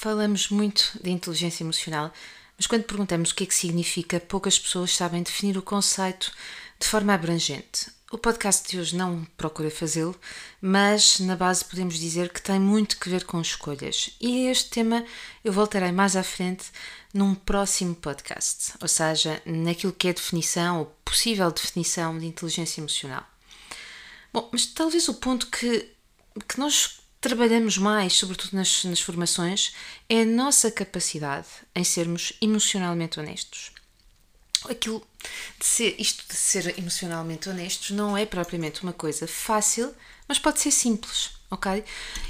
Falamos muito de inteligência emocional, mas quando perguntamos o que é que significa, poucas pessoas sabem definir o conceito de forma abrangente. O podcast de hoje não procura fazê-lo, mas na base podemos dizer que tem muito que ver com escolhas. E este tema eu voltarei mais à frente num próximo podcast, ou seja, naquilo que é definição ou possível definição de inteligência emocional. Bom, mas talvez o ponto que, que nós trabalhamos mais, sobretudo nas, nas formações, é a nossa capacidade em sermos emocionalmente honestos. Aquilo de ser, isto de ser emocionalmente honestos não é propriamente uma coisa fácil, mas pode ser simples, ok?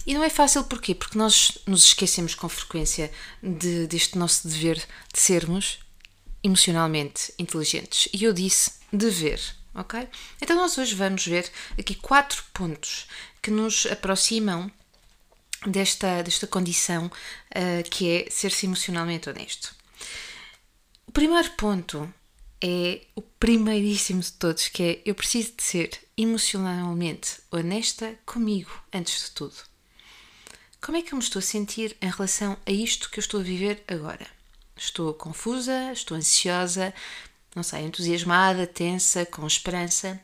E não é fácil porquê? Porque nós nos esquecemos com frequência de, deste nosso dever de sermos emocionalmente inteligentes. E eu disse dever, ok? Então nós hoje vamos ver aqui quatro pontos que nos aproximam desta, desta condição uh, que é ser-se emocionalmente honesto. O primeiro ponto é o primeiríssimo de todos, que é eu preciso de ser emocionalmente honesta comigo antes de tudo. Como é que eu me estou a sentir em relação a isto que eu estou a viver agora? Estou confusa, estou ansiosa, não sei, entusiasmada, tensa, com esperança.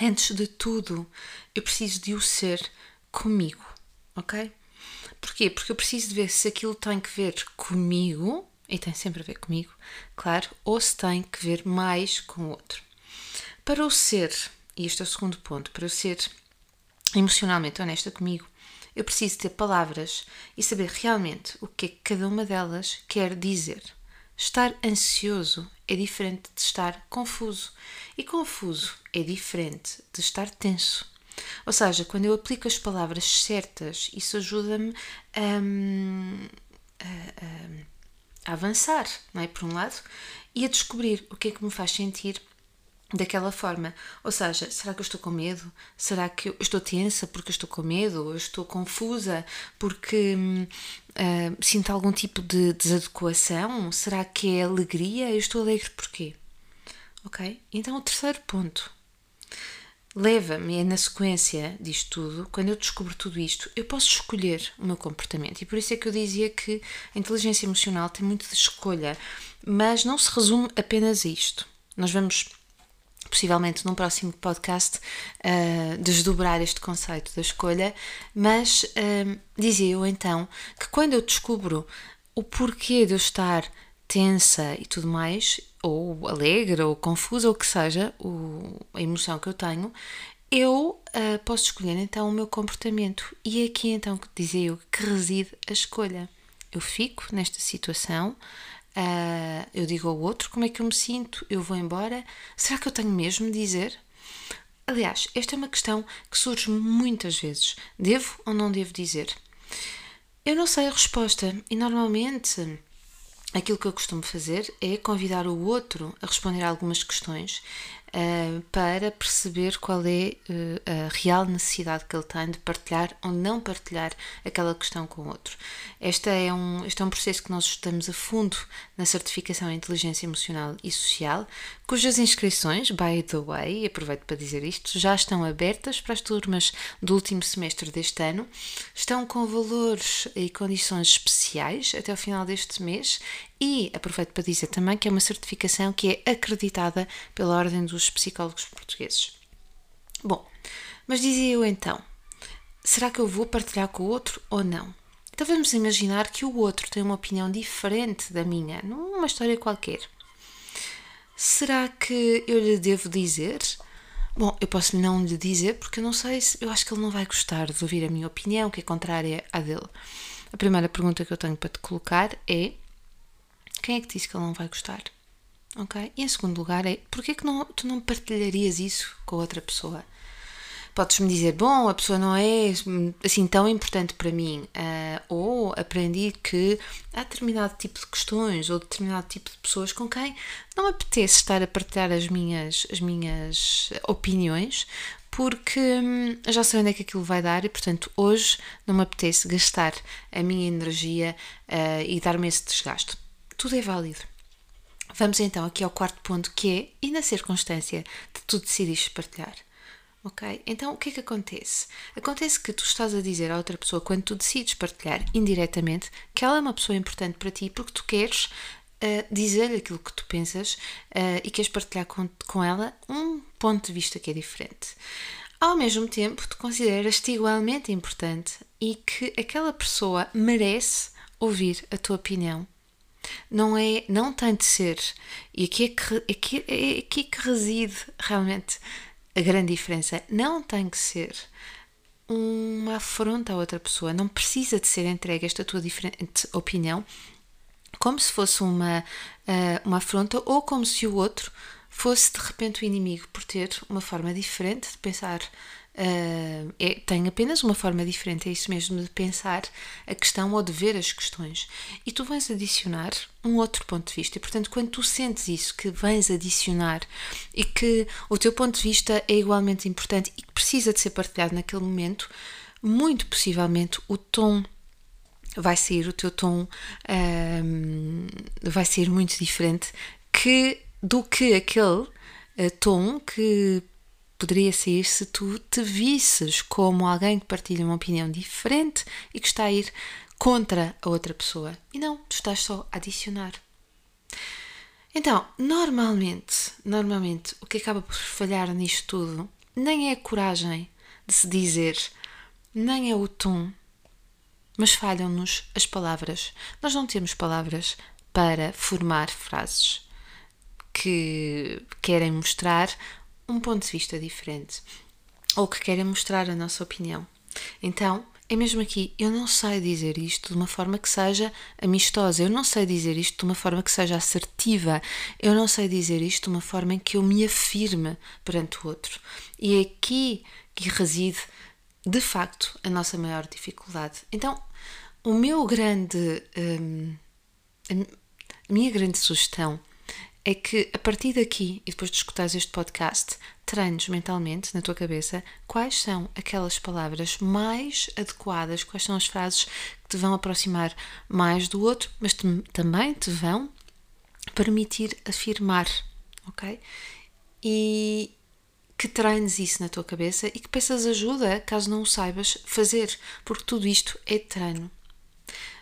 Antes de tudo, eu preciso de o ser comigo ok? Porquê? Porque eu preciso de ver se aquilo tem que ver comigo, e tem sempre a ver comigo, claro, ou se tem que ver mais com o outro. Para o ser, e este é o segundo ponto, para eu ser emocionalmente honesta comigo, eu preciso ter palavras e saber realmente o que é que cada uma delas quer dizer. Estar ansioso é diferente de estar confuso, e confuso é diferente de estar tenso. Ou seja, quando eu aplico as palavras certas, isso ajuda-me a, a, a, avançar, não é? Por um lado, e a descobrir o que é que me faz sentir daquela forma. Ou seja, será que eu estou com medo? Será que eu estou tensa porque estou com medo? Eu estou confusa porque uh, sinto algum tipo de desadequação? Será que é alegria? Eu estou alegre porquê? Ok? Então, o terceiro ponto leva-me, é na sequência disto tudo, quando eu descubro tudo isto, eu posso escolher o meu comportamento. E por isso é que eu dizia que a inteligência emocional tem muito de escolha, mas não se resume apenas a isto. Nós vamos, possivelmente num próximo podcast, uh, desdobrar este conceito da escolha, mas uh, dizia eu então que quando eu descubro o porquê de eu estar tensa e tudo mais, ou alegre, ou confusa, ou que seja, o, a emoção que eu tenho, eu uh, posso escolher então o meu comportamento. E é aqui então que dizia eu que reside a escolha. Eu fico nesta situação, uh, eu digo ao outro como é que eu me sinto, eu vou embora. Será que eu tenho mesmo de dizer? Aliás, esta é uma questão que surge muitas vezes. Devo ou não devo dizer? Eu não sei a resposta e normalmente aquilo que eu costumo fazer é convidar o outro a responder algumas questões uh, para perceber qual é uh, a real necessidade que ele tem de partilhar ou não partilhar aquela questão com o outro. Este é um, este é um processo que nós estamos a fundo na certificação em inteligência emocional e social, cujas inscrições, by the way, aproveito para dizer isto, já estão abertas para as turmas do último semestre deste ano, estão com valores e condições especiais até o final deste mês e aproveito para dizer também que é uma certificação que é acreditada pela Ordem dos Psicólogos Portugueses. Bom, mas dizia eu então, será que eu vou partilhar com o outro ou não? Então vamos imaginar que o outro tem uma opinião diferente da minha, numa história qualquer. Será que eu lhe devo dizer? Bom, eu posso não lhe dizer porque eu não sei se. Eu acho que ele não vai gostar de ouvir a minha opinião, que é contrária à dele. A primeira pergunta que eu tenho para te colocar é: quem é que disse que ele não vai gostar? Ok? E em segundo lugar é: porquê que não, tu não partilharias isso com outra pessoa? Podes-me dizer, bom, a pessoa não é assim tão importante para mim, uh, ou aprendi que há determinado tipo de questões ou determinado tipo de pessoas com quem não me apetece estar a partilhar as minhas, as minhas opiniões, porque hum, já sei onde é que aquilo vai dar e, portanto, hoje não me apetece gastar a minha energia uh, e dar-me esse desgaste. Tudo é válido. Vamos então aqui ao quarto ponto que é, e na circunstância de tu decidires partilhar, Ok? Então o que é que acontece? Acontece que tu estás a dizer à outra pessoa, quando tu decides partilhar indiretamente, que ela é uma pessoa importante para ti porque tu queres uh, dizer-lhe aquilo que tu pensas uh, e queres partilhar com, com ela um ponto de vista que é diferente. Ao mesmo tempo, tu consideras-te igualmente importante e que aquela pessoa merece ouvir a tua opinião. Não é, não tem de ser. E aqui é que, aqui, é aqui que reside realmente a grande diferença. Não tem que ser uma afronta a outra pessoa. Não precisa de ser entregue esta tua diferente opinião como se fosse uma, uh, uma afronta ou como se o outro fosse de repente o inimigo por ter uma forma diferente de pensar. Uh, é, tem apenas uma forma diferente, é isso mesmo, de pensar a questão ou de ver as questões. E tu vens adicionar um outro ponto de vista. E, portanto, quando tu sentes isso, que vens adicionar e que o teu ponto de vista é igualmente importante e que precisa de ser partilhado naquele momento, muito possivelmente o tom vai sair, o teu tom um, vai ser muito diferente que do que aquele uh, tom que poderia sair se tu te visses como alguém que partilha uma opinião diferente e que está a ir contra a outra pessoa. E não, tu estás só a adicionar. Então, normalmente, normalmente, o que acaba por falhar nisto tudo nem é a coragem de se dizer, nem é o tom, mas falham-nos as palavras. Nós não temos palavras para formar frases que querem mostrar um ponto de vista diferente ou que querem mostrar a nossa opinião. Então, é mesmo aqui, eu não sei dizer isto de uma forma que seja amistosa, eu não sei dizer isto de uma forma que seja assertiva, eu não sei dizer isto de uma forma em que eu me afirme perante o outro. E é aqui que reside de facto a nossa maior dificuldade. Então, o meu grande. Um, a minha grande sugestão é que a partir daqui e depois de escutares este podcast, treines mentalmente na tua cabeça quais são aquelas palavras mais adequadas, quais são as frases que te vão aproximar mais do outro, mas te, também te vão permitir afirmar, ok? E, que treines isso na tua cabeça e que peças ajuda caso não o saibas fazer, porque tudo isto é treino.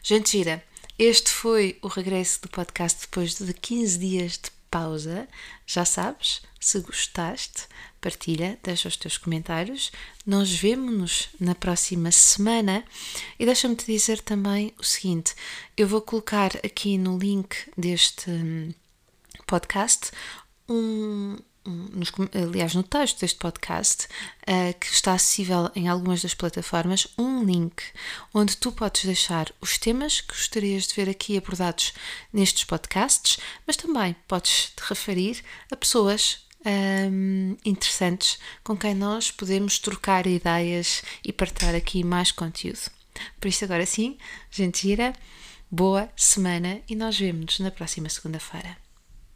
Gente gira, este foi o regresso do podcast depois de 15 dias de pausa. Já sabes, se gostaste, partilha, deixa os teus comentários. Nós vemo-nos na próxima semana e deixa-me te dizer também o seguinte: eu vou colocar aqui no link deste hum, podcast um, nos, aliás, no texto deste podcast, uh, que está acessível em algumas das plataformas, um link onde tu podes deixar os temas que gostarias de ver aqui abordados nestes podcasts, mas também podes te referir a pessoas um, interessantes com quem nós podemos trocar ideias e partilhar aqui mais conteúdo. Por isso, agora sim, gente gira, boa semana e nós vemos-nos na próxima segunda-feira.